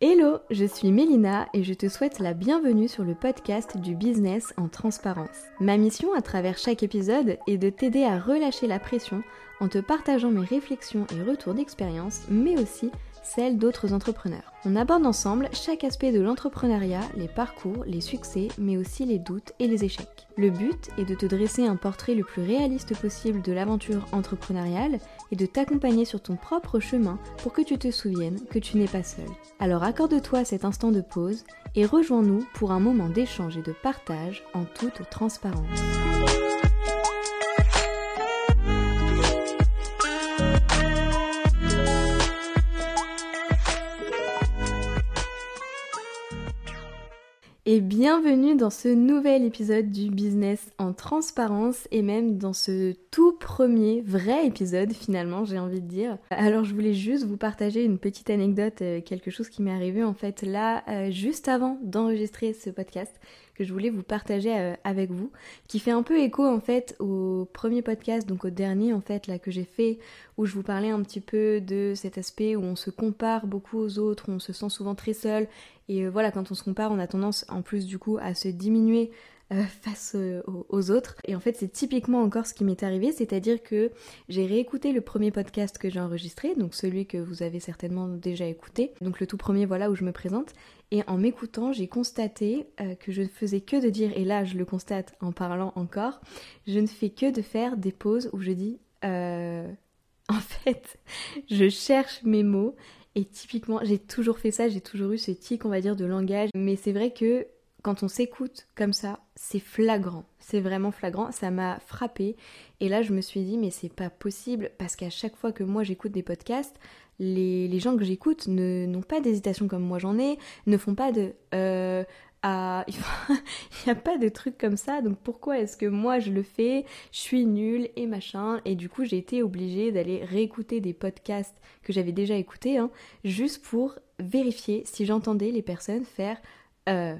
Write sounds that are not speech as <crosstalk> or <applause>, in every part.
Hello, je suis Mélina et je te souhaite la bienvenue sur le podcast du business en transparence. Ma mission à travers chaque épisode est de t'aider à relâcher la pression en te partageant mes réflexions et retours d'expérience, mais aussi celle d'autres entrepreneurs. On aborde ensemble chaque aspect de l'entrepreneuriat, les parcours, les succès, mais aussi les doutes et les échecs. Le but est de te dresser un portrait le plus réaliste possible de l'aventure entrepreneuriale et de t'accompagner sur ton propre chemin pour que tu te souviennes que tu n'es pas seul. Alors accorde-toi cet instant de pause et rejoins-nous pour un moment d'échange et de partage en toute transparence. Et bienvenue dans ce nouvel épisode du business en transparence et même dans ce tout premier vrai épisode finalement j'ai envie de dire. Alors je voulais juste vous partager une petite anecdote, euh, quelque chose qui m'est arrivé en fait là euh, juste avant d'enregistrer ce podcast que je voulais vous partager euh, avec vous, qui fait un peu écho en fait au premier podcast, donc au dernier en fait là que j'ai fait, où je vous parlais un petit peu de cet aspect où on se compare beaucoup aux autres, on se sent souvent très seul, et euh, voilà, quand on se compare, on a tendance en plus du coup à se diminuer euh, face aux, autres. Et en fait, c'est typiquement encore ce qui m'est arrivé, c'est-à-dire que j'ai réécouté le premier podcast que j'ai enregistré, donc celui que vous avez certainement déjà écouté, donc le tout premier, voilà, où je me présente. Et en m'écoutant, j'ai constaté euh, que je ne faisais que de dire, et là je le constate en parlant encore, je ne fais que de faire des pauses où je dis, euh, <laughs> en fait, je cherche mes mots. Et typiquement, j'ai toujours fait ça, j'ai toujours eu ce tic, on va dire, de langage. Mais c'est vrai que quand on s'écoute comme ça, c'est flagrant. C'est vraiment flagrant. Ça m'a frappé. Et là, je me suis dit, mais c'est pas possible parce qu'à chaque fois que moi j'écoute des podcasts, les, gens que j'écoute n'ont pas d'hésitation comme moi j'en ai, ne font pas de euh, <laughs> il n'y a pas de trucs comme ça, donc pourquoi est-ce que moi je le fais, je suis nulle et machin, et du coup j'ai été obligée d'aller réécouter des podcasts que j'avais déjà écoutés, hein, juste pour vérifier si j'entendais les personnes faire euh,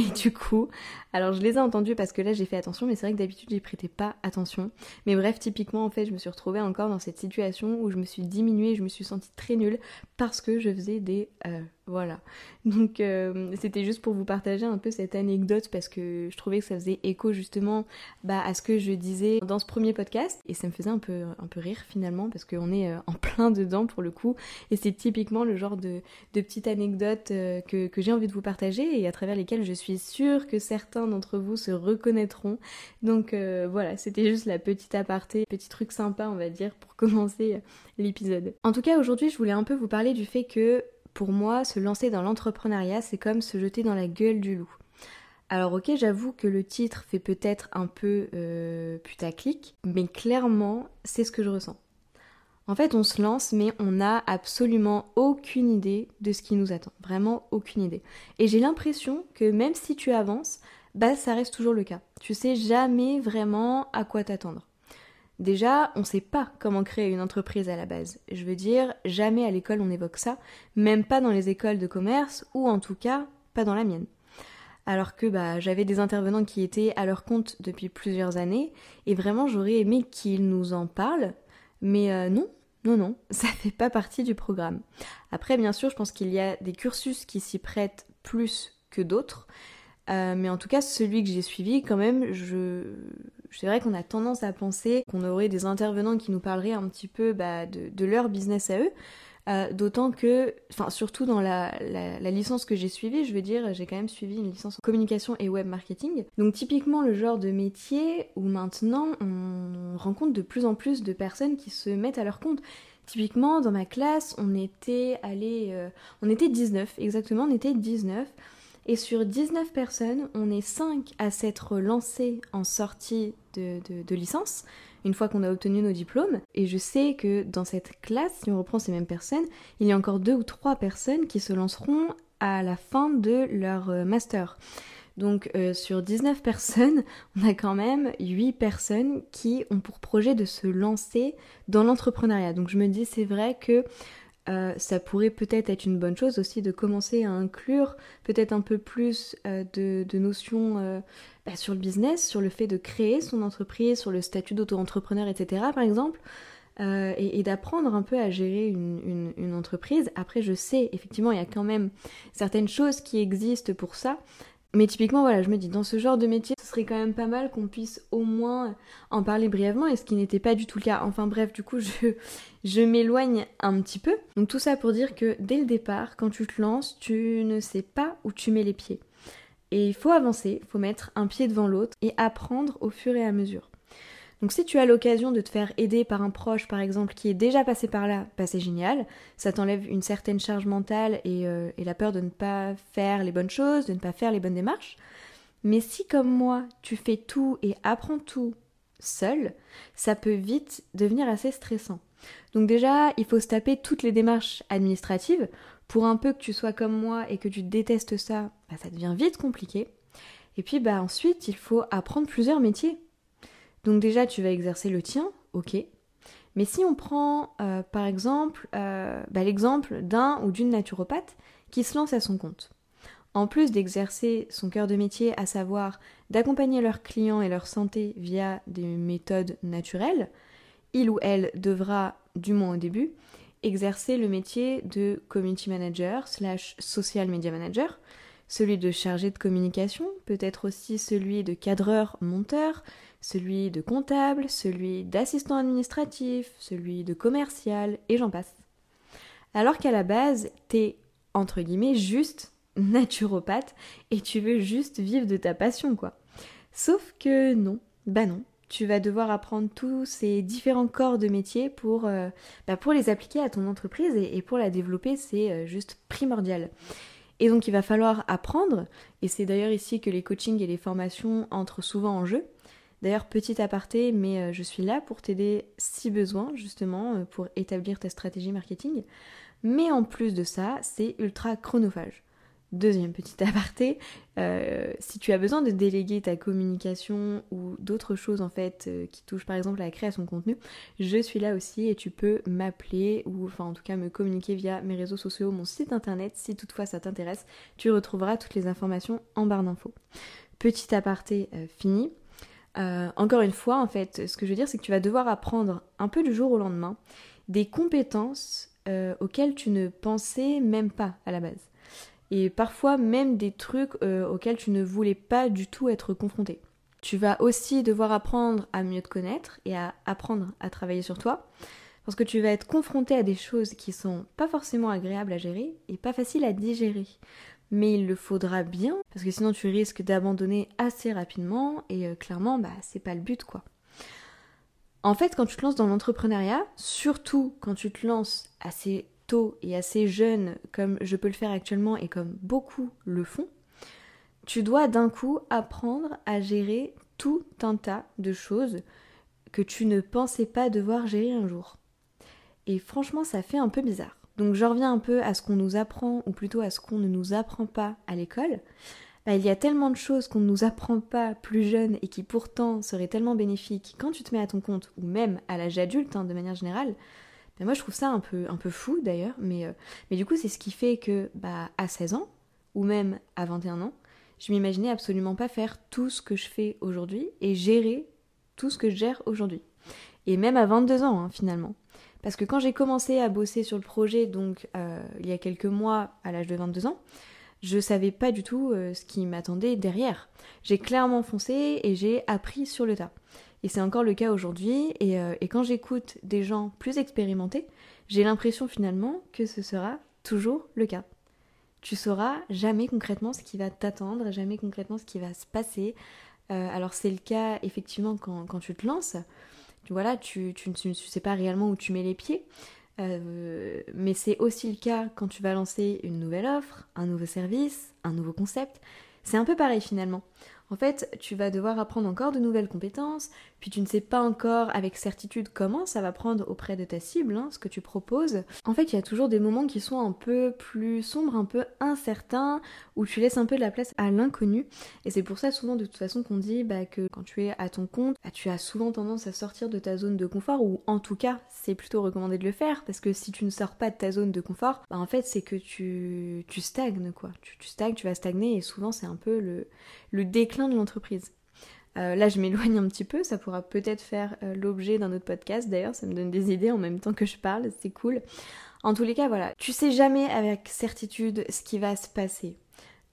et du coup, alors je les ai entendus parce que là j'ai fait attention, mais c'est vrai que d'habitude j'y prêtais pas attention. Mais bref, typiquement en fait, je me suis retrouvée encore dans cette situation où je me suis diminuée, je me suis sentie très nulle parce que je faisais des euh, voilà. Donc euh, c'était juste pour vous partager un peu cette anecdote parce que je trouvais que ça faisait écho justement bah, à ce que je disais dans ce premier podcast et ça me faisait un peu, rire finalement parce qu'on est euh, en <laughs> plein dedans pour le coup et c'est typiquement le genre de, de petite anecdote euh, que, que j'ai envie de vous partager et à travers lesquelles je suis sûre que certains d'entre vous se reconnaîtront. Donc voilà, c'était juste la petite aparté, petit truc sympa on va dire pour <laughs> commencer l'épisode. En tout cas aujourd'hui je voulais un peu vous parler du fait que pour moi, se lancer dans l'entrepreneuriat, c'est comme se jeter dans la gueule du loup. Alors ok, j'avoue que le titre fait peut-être un peu euh, putaclic, mais clairement, c'est ce que je ressens. En fait, on se lance, mais on n'a absolument aucune idée de ce qui nous attend. Vraiment aucune idée. Et j'ai l'impression que même si tu avances, bah ça reste toujours le cas. Tu sais jamais vraiment à quoi t'attendre. Déjà, on ne sait pas comment créer une entreprise à la base. Je veux dire, jamais à l'école on évoque ça, même pas dans les écoles de commerce, ou en tout cas, pas dans la mienne. Alors que bah, j'avais des intervenants qui étaient à leur compte depuis plusieurs années, et vraiment j'aurais aimé qu'ils nous en parlent, mais euh, non, non, non, <laughs> ça fait pas partie du programme. Après, bien sûr, je pense qu'il y a des cursus qui s'y prêtent plus que d'autres, euh, mais en tout cas, celui que j'ai suivi, quand même, je, c'est vrai qu'on a tendance à penser qu'on aurait des intervenants qui nous parleraient un petit peu bah, de, leur business à eux. Euh, d'autant que, enfin surtout dans la, licence que j'ai suivie, je veux dire, j'ai quand même suivi une licence en communication et web marketing. Donc typiquement le genre de métier où maintenant on rencontre de plus en plus de personnes qui se mettent à leur compte. Typiquement dans ma classe, on était allé, euh, on était 19 exactement, on était 19. Et sur 19 personnes, on est 5 à s'être lancés en sortie de, licence, une fois qu'on a obtenu nos diplômes. Et je sais que dans cette classe, si on reprend ces mêmes personnes, il y a encore 2 ou 3 personnes qui se lanceront à la fin de leur euh, master. Donc euh, sur 19 <laughs> personnes, on a quand même 8 personnes qui ont pour projet de se lancer dans l'entrepreneuriat. Donc je me dis c'est vrai que euh, ça pourrait peut-être être une bonne chose aussi de commencer à inclure peut-être un peu plus euh, de, notions euh, bah, sur le business, sur le fait de créer son entreprise, sur le statut d'auto-entrepreneur, etc. par exemple. et, d'apprendre un peu à gérer une, entreprise. Après, je sais, effectivement, il y a quand même certaines choses qui existent pour ça. Mais typiquement, voilà, je me dis, dans ce genre de métier, serait quand même pas mal qu'on puisse au moins en parler brièvement, et ce qui n'était pas du tout le cas. Enfin bref, du coup, je, je m'éloigne un petit peu. Donc tout ça pour dire que dès le départ, quand tu te lances, tu ne sais pas où tu mets les pieds. Et il faut avancer, il faut mettre un pied devant l'autre et apprendre au fur et à mesure. Donc si tu as l'occasion de te faire aider par un proche par exemple qui est déjà passé par là, bah c'est génial, ça t'enlève une certaine charge mentale euh, et, la peur de ne pas faire les bonnes choses, de ne pas faire les bonnes démarches. Mais si comme moi tu fais tout et apprends tout seul, ça peut vite devenir assez stressant. Donc déjà, il faut se taper toutes les démarches administratives. Pour un peu que tu sois comme moi et que tu détestes ça, bah, ça devient vite compliqué. Et puis bah ensuite, il faut apprendre plusieurs métiers. Donc déjà, tu vas exercer le tien, ok. Mais si on prend euh, par exemple euh, bah, l'exemple d'un ou d'une naturopathe qui se lance à son compte. En plus d'exercer son cœur de métier, à savoir d'accompagner leurs clients et leur santé via des méthodes naturelles, il ou elle devra, du moins au début, exercer le métier de community manager slash social media manager, celui de chargé de communication, peut-être aussi celui de cadreur monteur, celui de comptable, celui d'assistant administratif, celui de commercial, et j'en passe. Alors qu'à la base, t'es, entre guillemets, juste naturopathe et tu veux juste vivre de ta passion, quoi. Sauf que non, bah non. Tu vas devoir apprendre tous ces différents corps de métier pour, euh, bah pour les appliquer à ton entreprise et, pour la développer, c'est euh, juste primordial. Et donc il va falloir apprendre, et c'est d'ailleurs ici que les coachings et les formations entrent souvent en jeu, D'ailleurs, petit aparté, mais euh, je suis là pour t'aider si besoin, justement, pour établir ta stratégie marketing. Mais en plus de ça, c'est ultra chronophage. Deuxième petit aparté, euh, si tu as besoin de déléguer ta communication ou d'autres choses en fait qui touchent par exemple à la création de contenu, je suis là aussi et tu peux m'appeler ou enfin en tout cas me communiquer via mes réseaux sociaux, mon site internet si toutefois ça t'intéresse. Tu retrouveras toutes les informations en barre d'infos. Petit aparté fini. Euh, encore une fois, en fait, ce que je veux dire, c'est que tu vas devoir apprendre un peu du jour au lendemain des compétences euh, auxquelles tu ne pensais même pas à la base. Et parfois même des trucs euh, auxquels tu ne voulais pas du tout être confronté. Tu vas aussi devoir apprendre à mieux te connaître et à apprendre à travailler sur toi. Parce que tu vas être confronté à des choses qui sont pas forcément agréables à gérer et pas faciles à digérer mais il le faudra bien, parce que sinon tu risques d'abandonner assez rapidement, et euh, clairement, bah, c'est pas le but, quoi. En fait, quand tu te lances dans l'entrepreneuriat, surtout quand tu te lances assez et assez jeune, comme je peux le faire actuellement et comme beaucoup le font, tu dois d'un coup apprendre à gérer tout un tas de choses que tu ne pensais pas devoir gérer un jour. Et franchement, ça fait un peu bizarre. Donc je reviens un peu à ce qu'on nous apprend, ou plutôt à ce qu'on ne nous apprend pas à l'école. Bah, il y a tellement de choses qu'on ne nous apprend pas plus jeune et qui pourtant seraient tellement bénéfiques quand tu te mets à ton compte, ou même à l'âge adulte hein, de manière générale. Moi je trouve ça un peu, un peu fou d'ailleurs, mais, euh, mais du coup c'est ce qui fait que bah, à 16 ans, ou même à 21 ans, je m'imaginais absolument pas faire tout ce que je fais aujourd'hui et gérer tout ce que je gère aujourd'hui. Et même à 22 ans hein, finalement. Parce que quand j'ai commencé à bosser sur le projet, donc euh, il y a quelques mois, à l'âge de 22 ans, je savais pas du tout euh, ce qui m'attendait derrière. J'ai clairement foncé et j'ai appris sur le tas. Et c'est encore le cas aujourd'hui. Et, euh, et, quand j'écoute des gens plus expérimentés, j'ai l'impression finalement que ce sera toujours le cas. Tu sauras jamais concrètement ce qui va t'attendre, jamais concrètement ce qui va se passer. alors c'est le cas effectivement quand, quand tu te lances voilà, tu, tu, ne sais pas réellement où tu mets les pieds. Euh, mais c'est aussi le cas quand tu vas lancer une nouvelle offre, un nouveau service, un nouveau concept. C'est un peu pareil finalement. En fait, tu vas devoir apprendre encore de nouvelles compétences, puis tu ne sais pas encore avec certitude comment ça va prendre auprès de ta cible, hein, ce que tu proposes. En fait, il y a toujours des moments qui sont un peu plus sombres, un peu incertains, où tu laisses un peu de la place à l'inconnu. Et c'est pour ça souvent de toute façon qu'on dit bah, que quand tu es à ton compte, bah, tu as souvent tendance à sortir de ta zone de confort, ou en tout cas, c'est plutôt recommandé de le faire, parce que si tu ne sors pas de ta zone de confort, bah, en fait, c'est que tu, tu stagnes, quoi. Tu, stagnes, tu vas stagner, et souvent c'est un peu le déclin de l'entreprise. Euh, là, je m'éloigne un petit peu, ça pourra peut-être faire euh, l'objet d'un autre podcast d'ailleurs, ça me donne des idées en même temps que je parle, c'est cool. En tous les cas, voilà, tu sais jamais avec certitude ce qui va se passer.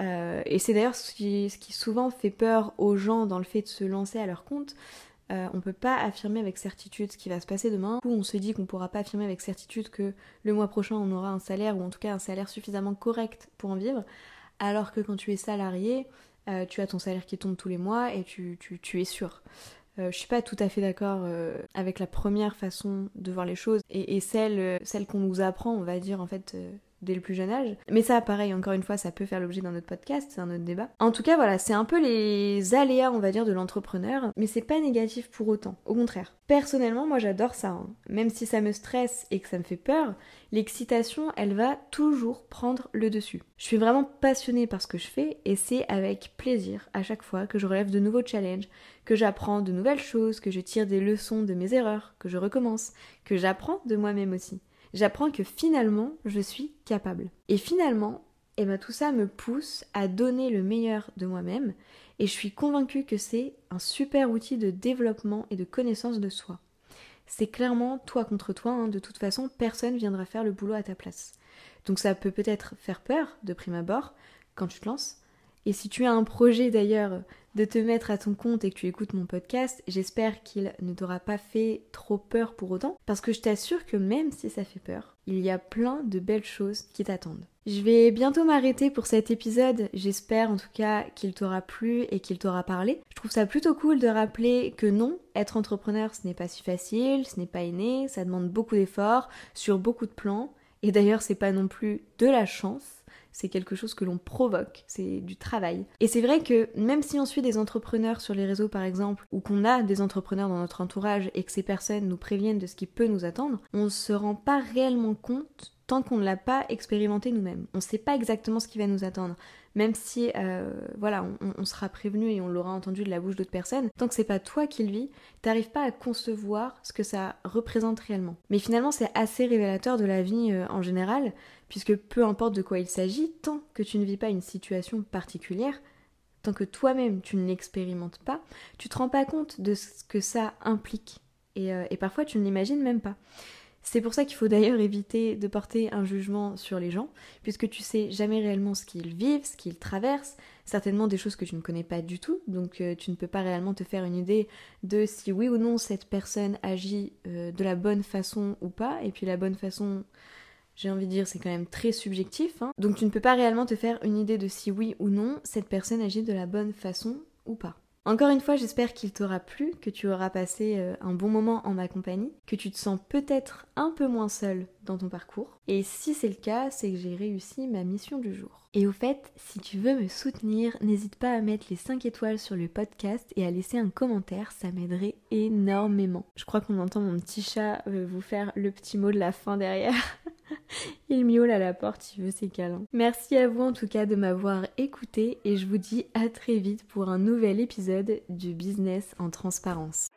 Euh, et c'est d'ailleurs ce qui, souvent fait peur aux gens dans le fait de se lancer à leur compte. On peut pas affirmer avec certitude ce qui va se passer demain. Ou on se dit qu'on pourra pas affirmer avec certitude que le mois prochain on aura un salaire ou en tout cas un salaire suffisamment correct pour en vivre. Alors que quand tu es salarié, euh, tu as ton salaire qui tombe tous les mois et tu, tu, es sûr. Euh, je suis pas tout à fait d'accord euh, avec la première façon de voir les choses et, et celle, celle qu'on nous apprend, on va dire en fait dès le plus jeune âge. Mais ça, pareil, encore une fois, ça peut faire l'objet d'un autre podcast, c'est un autre débat. En tout cas, voilà, c'est un peu les aléas, on va dire, de l'entrepreneur, mais c'est pas négatif pour autant. Au contraire. Personnellement, moi j'adore ça. Hein. Même si ça me stresse et que ça me fait peur, l'excitation, elle va toujours prendre le dessus. Je suis vraiment passionnée par ce que je fais et c'est avec plaisir à chaque fois que je relève de nouveaux challenges, que j'apprends de nouvelles choses, que je tire des leçons de mes erreurs, que je recommence, que j'apprends de moi-même aussi j'apprends que finalement, je suis capable. Et finalement, eh ben, tout ça me pousse à donner le meilleur de moi-même et je suis convaincue que c'est un super outil de développement et de connaissance de soi. C'est clairement toi contre toi, hein. de toute façon, personne viendra faire le boulot à ta place. Donc ça peut peut-être faire peur de prime abord quand tu te lances. Et si tu as un projet d'ailleurs de te mettre à ton compte et que tu écoutes mon podcast, j'espère qu'il ne t'aura pas fait trop peur pour autant, parce que je t'assure que même si ça fait peur, il y a plein de belles choses qui t'attendent. Je vais bientôt m'arrêter pour cet épisode, j'espère en tout cas qu'il t'aura plu et qu'il t'aura parlé. Je trouve ça plutôt cool de rappeler que non, être entrepreneur ce n'est pas si facile, ce n'est pas inné, ça demande beaucoup d'efforts sur beaucoup de plans, et d'ailleurs c'est pas non plus de la chance c'est quelque chose que l'on provoque, c'est du travail. Et c'est vrai que même si on suit des entrepreneurs sur les réseaux par exemple, ou qu'on a des entrepreneurs dans notre entourage et que ces personnes nous préviennent de ce qui peut nous attendre, on ne se rend pas réellement compte tant qu'on ne l'a pas expérimenté nous-mêmes. On ne sait pas exactement ce qui va nous attendre même si euh, voilà, on, sera prévenu et on l'aura entendu de la bouche d'autres personnes, tant que c'est pas toi qui le vis, t'arrives pas à concevoir ce que ça représente réellement. Mais finalement, c'est assez révélateur de la vie euh, en général, puisque peu importe de quoi il s'agit, tant que tu ne vis pas une situation particulière, tant que toi-même tu ne l'expérimentes pas, tu te rends pas compte de ce que ça implique. et euh, parfois tu ne l'imagines même pas. C'est pour ça qu'il faut d'ailleurs éviter de porter un jugement sur les gens, puisque tu sais jamais réellement ce qu'ils vivent, ce qu'ils traversent, certainement des choses que tu ne connais pas du tout, donc euh, tu ne peux pas réellement te faire une idée de si oui ou non cette personne agit euh, de la bonne façon ou pas, et puis la bonne façon, j'ai envie de dire, c'est quand même très subjectif, hein. donc tu ne peux pas réellement te faire une idée de si oui ou non cette personne agit de la bonne façon ou pas. Encore une fois, j'espère qu'il t'aura plu, que tu auras passé euh, un bon moment en ma compagnie, que tu te sens peut-être un peu moins seul dans ton parcours. Et si c'est le cas, c'est que j'ai réussi ma mission du jour. Et au fait, si tu veux me soutenir, n'hésite pas à mettre les 5 étoiles sur le podcast et à laisser un commentaire, ça m'aiderait énormément. Je crois qu'on entend mon petit chat euh, vous faire le petit mot de la fin derrière. <laughs> Il miaule à la porte, il veut ses câlins. Merci à vous en tout cas de m'avoir écouté et je vous dis à très vite pour un nouvel épisode du business en transparence.